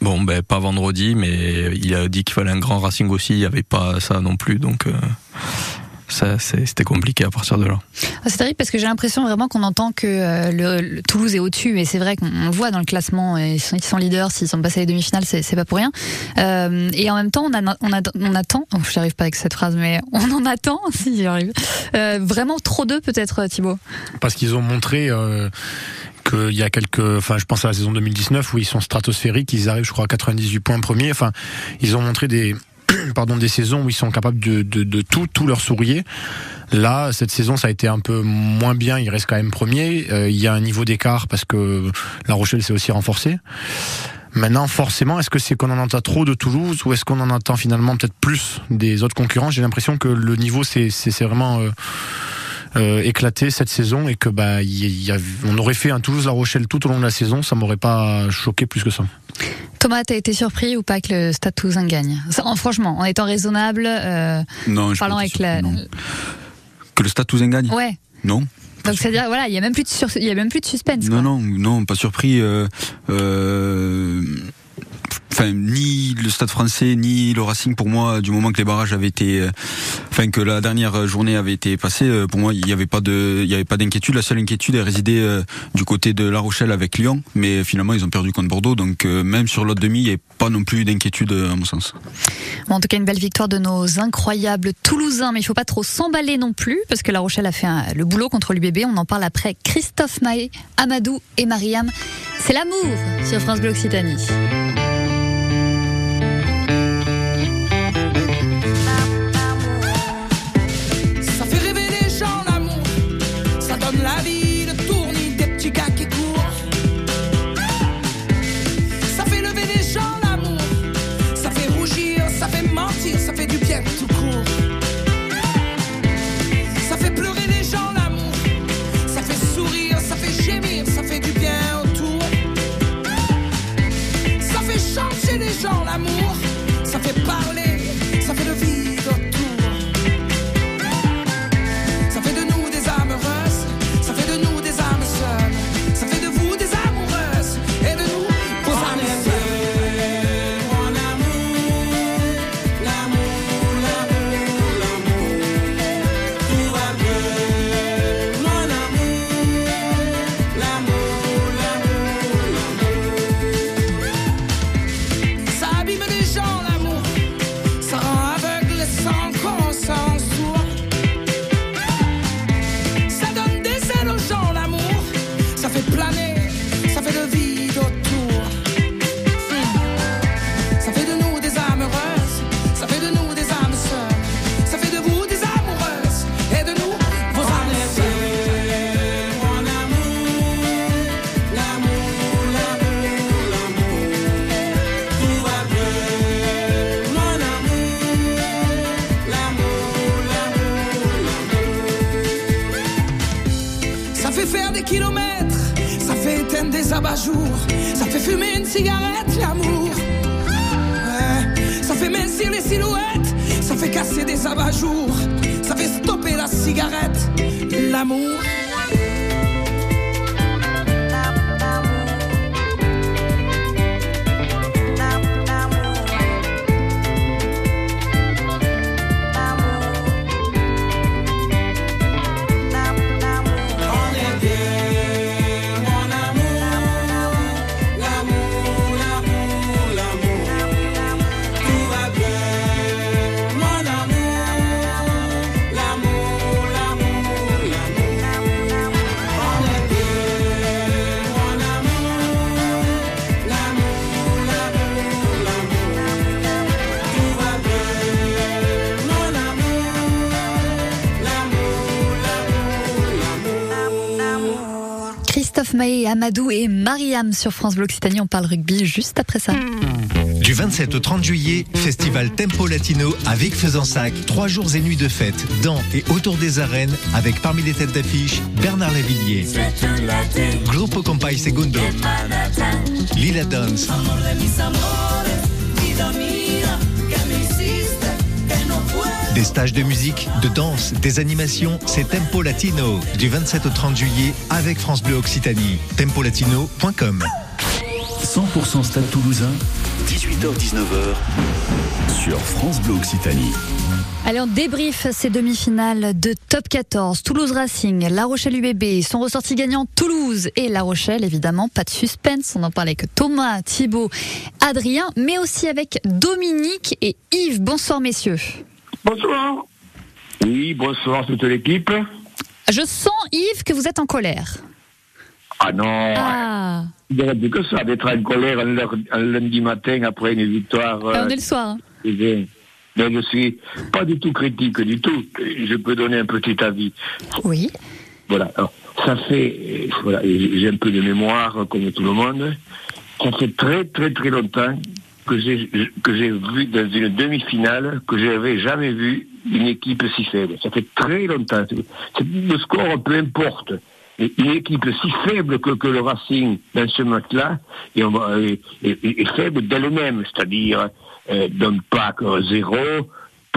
Bon, ben pas vendredi, mais il a dit qu'il fallait un grand Racing aussi. Il n'y avait pas ça non plus, donc euh, ça c'était compliqué à partir de là. Ah, c'est terrible parce que j'ai l'impression vraiment qu'on entend que euh, le, Toulouse est au-dessus, et c'est vrai qu'on le voit dans le classement. Ils sont, ils sont leaders, s'ils sont passés à les demi-finales, c'est pas pour rien. Euh, et en même temps, on, a, on, a, on attend. Oh, je n'arrive pas avec cette phrase, mais on en attend. <laughs> Si j'y arrive. Euh, vraiment trop d'eux, peut-être, Thibaut? Parce qu'ils ont montré. Euh il y a quelques, enfin, je pense à la saison 2019 où ils sont stratosphériques, ils arrivent, je crois, à 98 points premiers. Enfin, ils ont montré des, <clears throat> pardon, des saisons où ils sont capables de tout, tout leur sourire. Là, cette saison, ça a été un peu moins bien. Ils restent quand même premiers. Euh, il y a un niveau d'écart parce que La Rochelle s'est aussi renforcée. Maintenant, forcément, est-ce que c'est qu'on en entend trop de Toulouse ou est-ce qu'on en entend finalement peut-être plus des autres concurrents? J'ai l'impression que le niveau, c'est vraiment euh, euh, éclaté cette saison et que bah y, a, on aurait fait un Toulouse-La Rochelle tout au long de la saison, ça m'aurait pas choqué plus que ça. Thomas, t'as été surpris ou pas que le Stade Toulousain gagne? Franchement, en étant raisonnable, euh, non, parlant avec la... Que le Stade Toulousain gagne? Ouais. Non. Donc c'est-à-dire voilà, il y a même plus de sur- il y a même plus de suspense. Non, non, non, pas surpris. euh, euh, Ni le Stade Français, ni le Racing, pour moi, du moment que les barrages avaient été, euh, enfin que la dernière journée avait été passée, euh, pour moi, il n'y avait pas de, il avait pas d'inquiétude. La seule inquiétude elle résidait euh, du côté de La Rochelle avec Lyon, mais finalement ils ont perdu contre Bordeaux, donc même sur l'autre demi, il n'y avait pas non plus d'inquiétude à mon sens. En tout cas, une belle victoire de nos incroyables Toulousains, mais il faut pas trop s'emballer non plus, parce que La Rochelle a fait le boulot contre l'UBB. On en parle après Christophe Mahé, Amadou et Mariam. C'est l'amour sur France Bleu Occitanie. Christophe Mahé, Amadou et Mariam sur France Bleu Occitanie. On parle rugby juste après ça. Du 27 au 30 juillet, festival Tempo Latino avec Fezensac. Trois jours et nuits de fête dans et autour des arènes avec parmi les têtes d'affiche Bernard Lavillier, Grupo Compay Segundo, Lila Dance, des stages de musique, de danse, des animations, c'est Tempo Latino du 27 au 30 juillet avec France Bleu Occitanie. Tempolatino.com 100% Stade Toulousain, 18h-19h sur France Bleu Occitanie. Allez, on débrief ces demi-finales de Top 14. Toulouse Racing, La Rochelle UBB sont ressortis gagnants Toulouse et La Rochelle, évidemment. Pas de suspense, on en parlait avec Thomas, Thibaut, Adrien, mais aussi avec Dominique et Yves. Bonsoir, messieurs. Bonsoir. Oui, bonsoir toute l'équipe. Je sens, Yves, que vous êtes en colère. Ah non, Ah, il n'y aurait plus que ça, d'être en colère un, lundi matin après une victoire. On euh, est le soir. Mais je suis pas du tout critique du tout. Je peux donner un petit avis. Oui. Voilà. Alors, ça fait, euh, voilà, j'ai un peu de mémoire comme tout le monde. Ça fait très très très longtemps que j'ai que j'ai vu dans une demi-finale que j'avais jamais vu une équipe si faible. Ça fait très longtemps. Le score, peu importe. Une équipe si faible que, le Racing dans ce match-là est, faible d'elle-même, c'est-à-dire euh, d'un pack euh, zéro,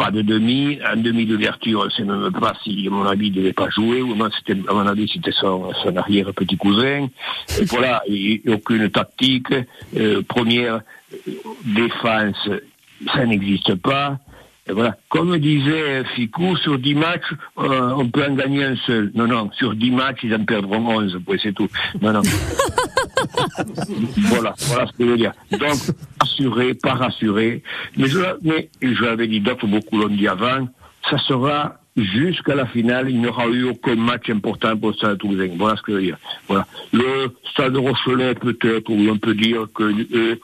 pas de demi. Un demi d'ouverture, sait même pas si, à mon avis, il ne devait pas jouer. Ou c'était, à mon avis, c'était son, son arrière petit cousin. Voilà, aucune tactique. Euh, première euh, défense, ça n'existe pas. Voilà. Comme disait Ficou, sur 10 matchs, euh, on peut en gagner un seul. Non, non, sur 10 matchs, ils en perdront 11, ouais, c'est tout. Non, non. <laughs> <laughs> voilà, voilà ce que je veux dire. Donc, rassuré, pas rassuré. Mais je, mais je l'avais dit d'autres, beaucoup l'ont dit avant, ça sera jusqu'à la finale, il n'y aura eu aucun match important pour le Stade. Voilà ce que je veux dire. Voilà. Le Stade Rochelet, peut-être, où on peut dire que euh,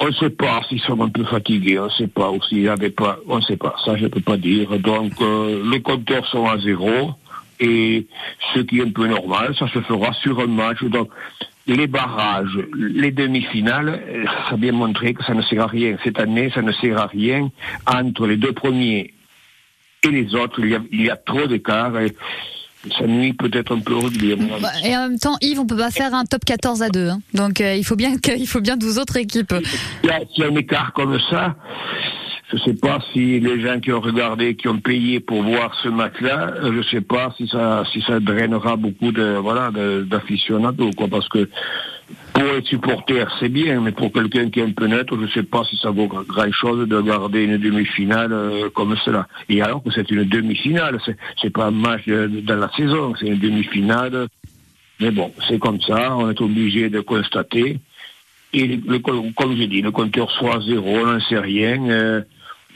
on ne sait pas s'ils sont un peu fatigués, on ne sait pas, ou s'ils n'avaient pas, on ne sait pas, ça je ne peux pas dire. Donc, euh, les compteurs sont à zéro, et ce qui est un peu normal, ça se fera sur un match. Les barrages, les demi-finales, euh, ça a bien montré que ça ne sert à rien. Cette année, ça ne sert à rien. Entre les deux premiers et les autres, il y a, il y a trop d'écart. et Ça nuit peut-être un peu au rugby. Bah, Et en même temps, Yves, on peut pas faire un top 14 à 2. hein. Donc euh, il faut bien que- il faut bien 12 autres équipes. Y S'il y a un écart comme ça, je ne sais pas si les gens qui ont regardé, qui ont payé pour voir ce match-là, euh, je ne sais pas si ça, si ça drainera beaucoup de, voilà, d'aficionados, quoi, parce que pour les supporters, c'est bien, mais pour quelqu'un qui est un peu neutre, je ne sais pas si ça vaut grand-chose de garder une demi-finale euh, comme cela. Et alors que c'est une demi-finale, c'est, c'est pas un match dans la saison, c'est une demi-finale. Mais bon, c'est comme ça, on est obligé de constater. Et comme j'ai dit, le compteur soit à zéro, on n'en sait rien. euh,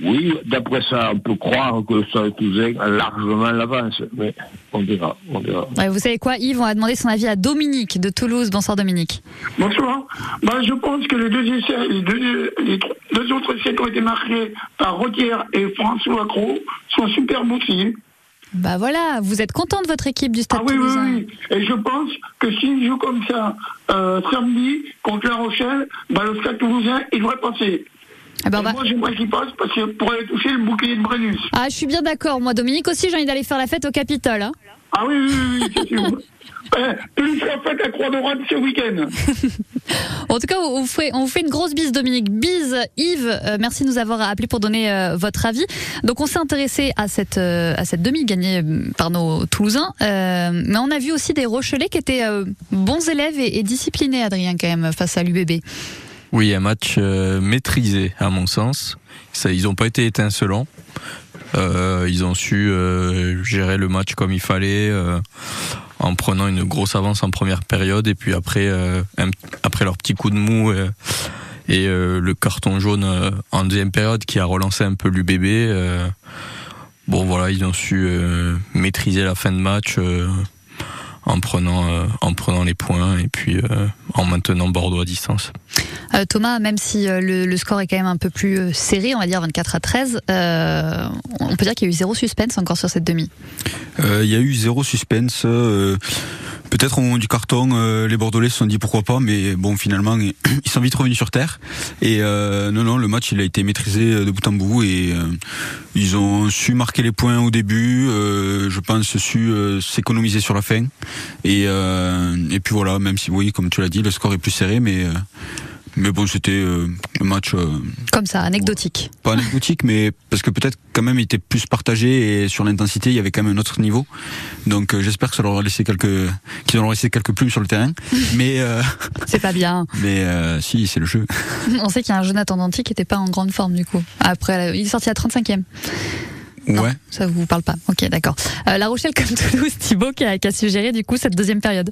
oui, d'après ça, on peut croire que le Stade Toulousain a largement l'avance, mais on verra, on verra. Ouais, vous savez quoi, Yves On va demander son avis à Dominique de Toulouse. Bonsoir Dominique. Bonsoir. Bah, je pense que les deux, essais, les deux, les deux autres essais qui ont été marqués par Rotière et François Cros sont super bons signes. Bah voilà, vous êtes content de votre équipe du Stade Ah oui, oui, Toulousain. oui. Et je pense que s'ils jouent comme ça euh, samedi contre La Rochelle, bah, le Stade Toulousain, il devrait passer. Eh ben, va- Moi, j'aimerais qu'il passe parce que pour aller toucher le bouclier de Brennus. Ah, je suis bien d'accord. Moi, Dominique aussi, j'ai envie d'aller faire la fête au Capitole. hein. Ah oui, oui, oui, oui, c'est sûr. Euh, plus la fête à Croix-Dorade ce week-end. <laughs> En tout cas, on vous fait, on vous fait une grosse bise, Dominique. Bise, Yves, euh, merci de nous avoir appelé pour donner euh, votre avis. Donc, on s'est intéressé à cette, euh, à cette demi gagnée par nos Toulousains. Mais on a vu aussi des Rochelais qui étaient bons élèves et, et disciplinés, Adrien, quand même, face à l'UBB. Oui, un match euh, maîtrisé à mon sens. Ils n'ont pas été étincelants. Euh, ils ont su euh, gérer le match comme il fallait, en prenant une grosse avance en première période et puis après, après leur petit coup de mou et le carton jaune en deuxième période qui a relancé un peu l'UBB. bon voilà, ils ont su maîtriser la fin de match. En prenant euh, en prenant les points et puis euh, en maintenant Bordeaux à distance. Euh, Thomas, même si euh, le, le score est quand même un peu plus serré, on va dire 24 à 13, euh, on peut dire qu'il y a eu zéro suspense encore sur cette demi? Euh, Il y a eu zéro suspense. Euh, Peut-être au moment du carton, euh, les Bordelais se sont dit pourquoi pas, mais bon, finalement, <clears throat> ils sont vite revenus sur terre. Et euh, non, non, le match, il a été maîtrisé de bout en bout et euh, ils ont su marquer les points au début. euh, je pense su euh, s'économiser sur la fin. Et, euh, et puis voilà, même si oui, comme tu l'as dit, le score est plus serré, mais euh, mais bon, c'était euh, un match. euh, Comme ça, anecdotique. pas anecdotique, mais parce que peut-être quand même il était plus partagé et sur l'intensité il y avait quand même un autre niveau. Donc euh, j'espère que ça leur aura laissé quelques, qu'ils auront laissé quelques plumes sur le terrain. <laughs> Mais euh, <laughs> C'est pas bien. mais si c'est le jeu. <laughs> On sait qu'il y a un Jonathan Danty qui n'était pas en grande forme du coup. Après, il est sorti à 35e. Ouais. Ça vous parle pas Ok, d'accord. Euh, la Rochelle comme Toulouse, Thibaut qui a, qui a suggéré du coup cette deuxième période.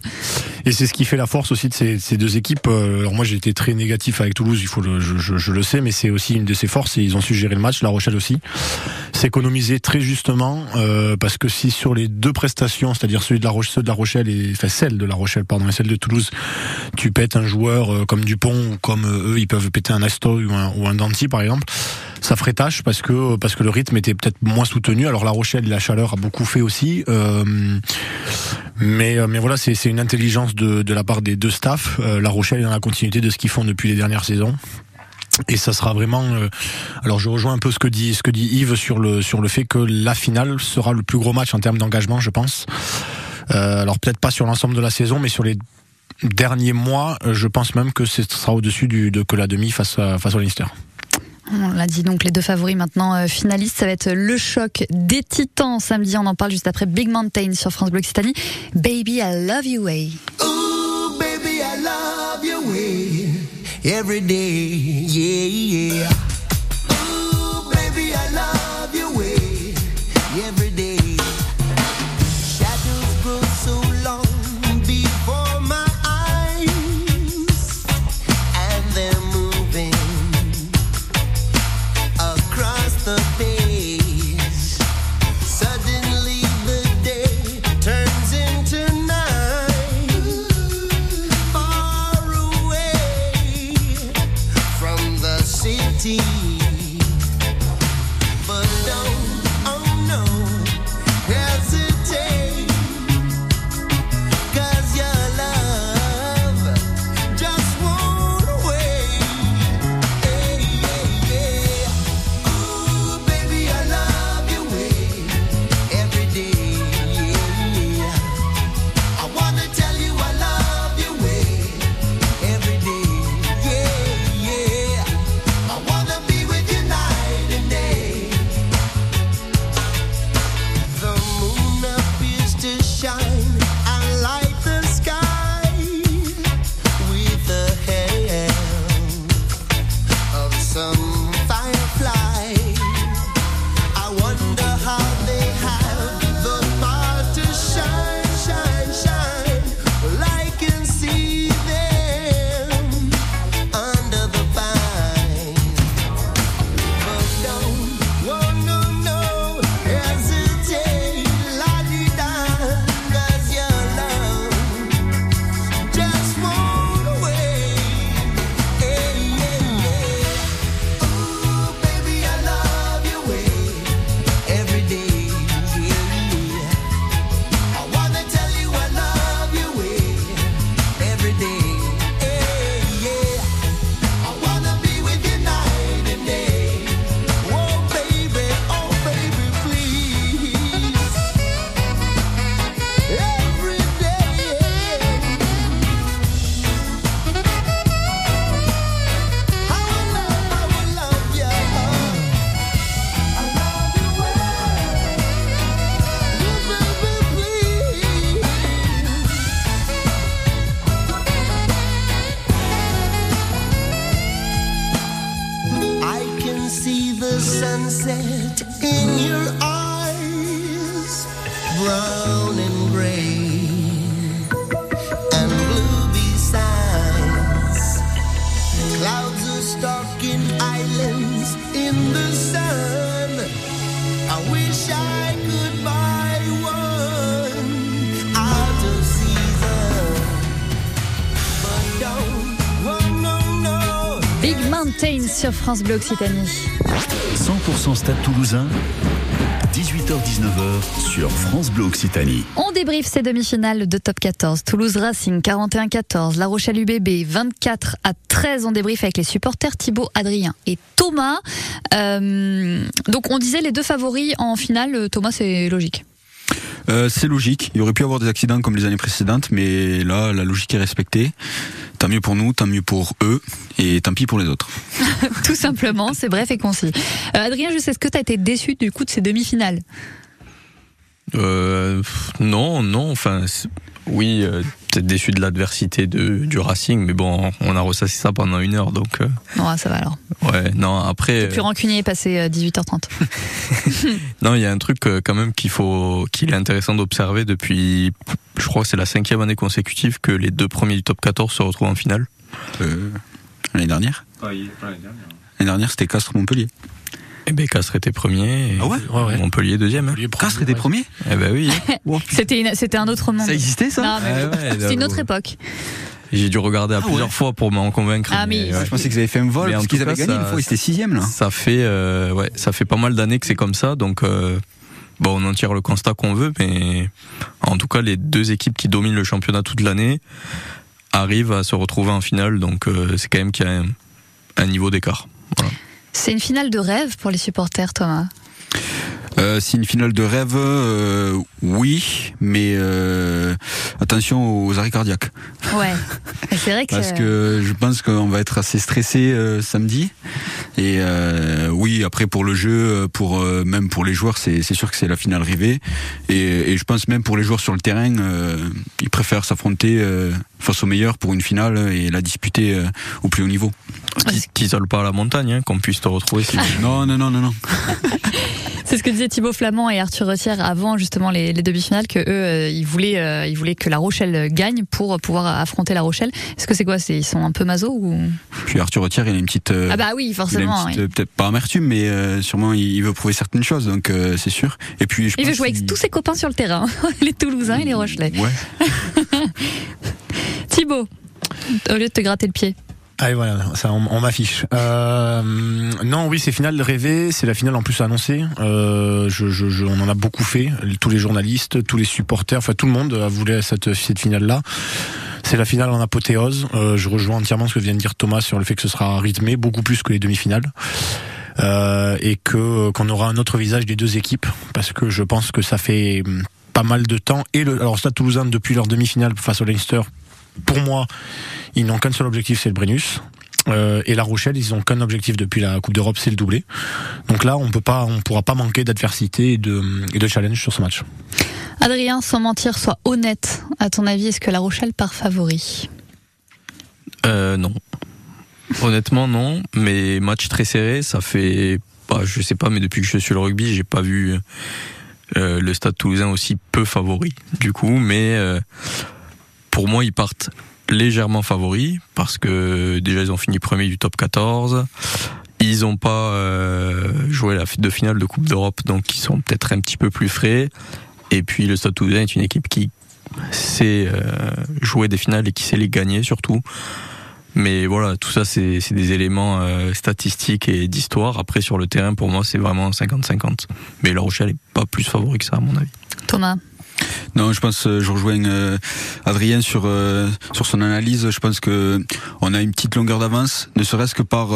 Et c'est ce qui fait la force aussi de ces, ces deux équipes. Euh, Alors moi j'ai été très négatif avec Toulouse, il faut le, je, je- je le sais, mais c'est aussi une de ses forces et ils ont su gérer le match. La Rochelle aussi s'économiser très justement euh, parce que si sur les deux prestations, c'est-à-dire celui de la Rochelle, ceux de la Rochelle et enfin celle de la Rochelle pardon et celle de Toulouse, tu pètes un joueur euh, comme Dupont ou comme euh, eux ils peuvent péter un Asto ou un, ou un Danti par exemple, ça ferait tâche parce que parce que le rythme était peut-être moins soutenu. Alors la Rochelle, la chaleur a beaucoup fait aussi. Euh, mais, euh, mais voilà, c'est une intelligence de, de la part des deux staffs. Euh, la Rochelle est dans la continuité de ce qu'ils font depuis les dernières saisons. Et ça sera vraiment. euh, alors je rejoins un peu ce que dit ce que dit Yves sur le sur le fait que la finale sera le plus gros match en termes d'engagement, je pense. Euh, alors peut-être pas sur l'ensemble de la saison, mais sur les derniers mois, euh, je pense même que ce sera au-dessus de que la demi face face au Leinster. On l'a dit donc les deux favoris maintenant euh, finalistes, ça va être le choc des Titans samedi. On en parle juste après Big Mountain sur France Bleu Occitanie. Baby, I love you way. Baby, I love your way every day. Yeah. Sur France Bleu Occitanie. 100% Stade Toulousain, 18h-19h sur France Bleu Occitanie. On débriefe ces demi-finales de top 14. Toulouse Racing 41-14, La Rochelle UBB 24 à 13. On débriefe avec les supporters Thibaut, Adrien et Thomas. Euh, donc on disait les deux favoris en finale. Thomas, c'est logique. Euh, c'est logique. Il y aurait pu y avoir des accidents comme les années précédentes, mais là, la logique est respectée. Tant mieux pour nous, tant mieux pour eux, et tant pis pour les autres. <laughs> Tout simplement, c'est bref et concis. Euh, Adrien, je sais ce que tu as été déçu du coup de ces demi-finales? Euh, non, non. Enfin, c'est- oui, euh, peut-être déçu de l'adversité de, du Racing, mais bon, on a ressassé ça pendant une heure, donc euh, Ouais, ça va alors. ouais. Non, après, Plus rancunier passé euh, 18h30. <laughs> non, il y a un truc euh, quand même qu'il faut, qu'il est intéressant d'observer depuis, je crois que c'est la cinquième année consécutive que les deux premiers du top 14 se retrouvent en finale. Euh, L'année dernière L'année dernière, c'était Castres-Montpellier. Et ben Castres était premier. Et Ah ouais Montpellier deuxième. hein. Castres était premier Eh ben oui. <laughs> C'était un autre monde. Ça existait, ça Ah ouais, C'était une autre époque. J'ai dû regarder à Ah plusieurs ouais. fois pour m'en convaincre. Ah, mais- ouais. Je pensais qu'ils avaient fait un vol, Mais en parce qu'ils avaient gagné ça- une fois, ils étaient sixième, là. Ça fait, euh, ouais, ça fait pas mal d'années que c'est comme ça, donc euh, bon, on en tire le constat qu'on veut, mais en tout cas, les deux équipes qui dominent le championnat toute l'année arrivent à se retrouver en finale, donc euh, c'est quand même qu'il y a un, un niveau d'écart. Voilà. C'est une finale de rêve pour les supporters, Thomas. Euh, c'est une finale de rêve, euh, oui, mais euh, attention aux arrêts cardiaques. Ouais, c'est vrai <laughs> que. Parce que je pense qu'on va être assez stressé euh, samedi. Et euh, oui, après pour le jeu, pour euh, même pour les joueurs, c'est c'est sûr que c'est la finale rêvée. Et, et je pense même pour les joueurs sur le terrain, euh, ils préfèrent s'affronter euh, face aux meilleurs pour une finale et la disputer euh, au plus haut niveau. Qu'isolent pas la montagne, hein, qu'on puisse te retrouver. Si... <laughs> Non, non, non, non, non. <laughs> C'est ce que disaient Thibaut Flamand et Arthur Retière avant justement les, les demi-finales que eux euh, ils voulaient euh, ils voulaient que La Rochelle gagne pour pouvoir affronter La Rochelle. Est-ce que c'est quoi? C'est ils sont un peu maso ou? Puis Arthur Retière, il a une petite. euh, Ah bah oui, il a une forcément. petite, oui. peut-être pas amertume, mais sûrement il, veut prouver certaines choses, donc c'est sûr. Et puis je Il veut jouer avec tous ses copains sur le terrain, <laughs> les Toulousains et les Rochelais. Ouais. <laughs> Thibaut, au lieu de te gratter le pied. Allez voilà, ça on, on m'affiche. Euh, non, oui, c'est finale rêvée, c'est la finale en plus annoncée. Euh, je, je, je- on en a beaucoup fait, tous les journalistes, tous les supporters, enfin tout le monde voulu cette, cette finale-là. C'est la finale en apothéose. Euh, je rejoins entièrement ce que vient de dire Thomas sur le fait que ce sera rythmé, beaucoup plus que les demi-finales. Euh, et que qu'on aura un autre visage des deux équipes, parce que je pense que ça fait pas mal de temps. Et le, alors Stade Toulousain depuis leur demi-finale face au Leinster, pour moi, ils n'ont qu'un seul objectif, c'est le Brennus. Euh, et La Rochelle, ils ont qu'un objectif depuis la Coupe d'Europe, c'est le doublé. Donc là, on peut pas, on pourra pas manquer d'adversité et de, et de challenge sur ce match. Adrien, sans mentir, sois honnête. À ton avis, est-ce que La Rochelle part favori? Euh, non. Honnêtement, non. Mais match très serré, ça fait, bah, je sais pas, mais depuis que je suis le rugby, j'ai pas vu euh, le Stade Toulousain aussi peu favori. Du coup, mais euh, pour moi, ils partent légèrement favoris parce que déjà ils ont fini premier du top 14. Ils n'ont pas euh, joué la finale de Coupe d'Europe, donc ils sont peut-être un petit peu plus frais. Et puis le Stade Toulousain est une équipe qui sait euh, jouer des finales et qui sait les gagner surtout. Mais voilà, tout ça, c'est des éléments euh, statistiques et d'histoire. Après, sur le terrain, pour moi, c'est vraiment 50-50. Mais La Rochelle est pas plus favori que ça, à mon avis. Thomas? Non, je pense, euh, je rejoins euh, Adrien sur euh, sur son analyse. Je pense que on a une petite longueur d'avance, ne serait-ce que par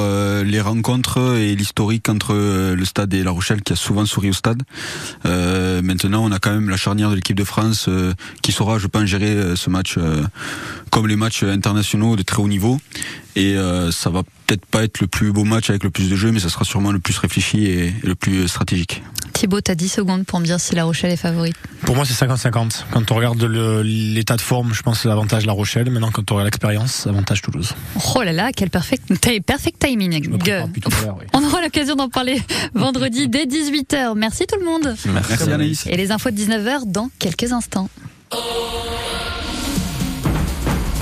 les rencontres et l'historique entre le Stade et La Rochelle, qui a souvent souri au Stade. Maintenant, on a quand même la charnière de l'équipe de France qui saura, je pense, gérer ce match comme les matchs internationaux de très haut niveau. Et ça va peut-être pas être le plus beau match avec le plus de jeux, mais ça sera sûrement le plus réfléchi et, et le plus stratégique. Thibaut, t'as 10 secondes pour me dire si La Rochelle est favorite. Pour moi, c'est 50-50. Quand on regarde l'état de forme, je pense que c'est l'avantage La Rochelle. Maintenant, quand on regarde l'expérience, avantage Toulouse. Oh là là, quel perfect, perfect timing. On aura l'occasion d'en parler <laughs> vendredi dès 18h. Merci tout le monde. Merci, Anaïs. Et les infos de 19h dans quelques instants.